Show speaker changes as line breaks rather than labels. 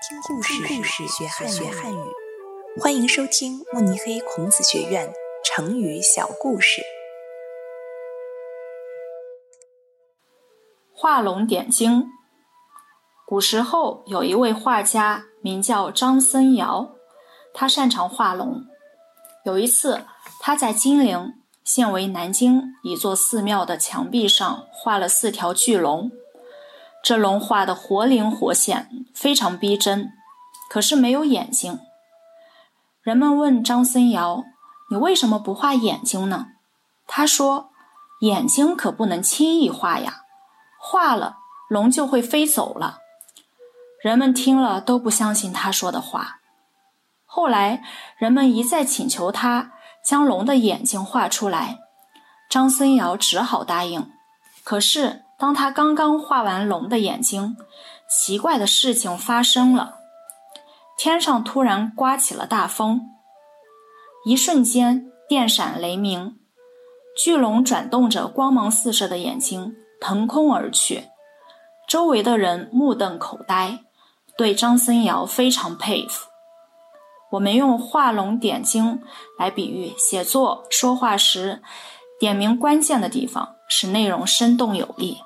听故事，故事学汉学汉语。欢迎收听慕尼黑孔子学院成语小故事。
画龙点睛。古时候有一位画家，名叫张僧繇，他擅长画龙。有一次，他在金陵（现为南京）一座寺庙的墙壁上画了四条巨龙。这龙画的活灵活现，非常逼真，可是没有眼睛。人们问张僧繇：“你为什么不画眼睛呢？”他说：“眼睛可不能轻易画呀，画了龙就会飞走了。”人们听了都不相信他说的话。后来人们一再请求他将龙的眼睛画出来，张僧繇只好答应。可是。当他刚刚画完龙的眼睛，奇怪的事情发生了。天上突然刮起了大风，一瞬间电闪雷鸣，巨龙转动着光芒四射的眼睛腾空而去。周围的人目瞪口呆，对张僧繇非常佩服。我们用画龙点睛来比喻写作说话时，点明关键的地方，使内容生动有力。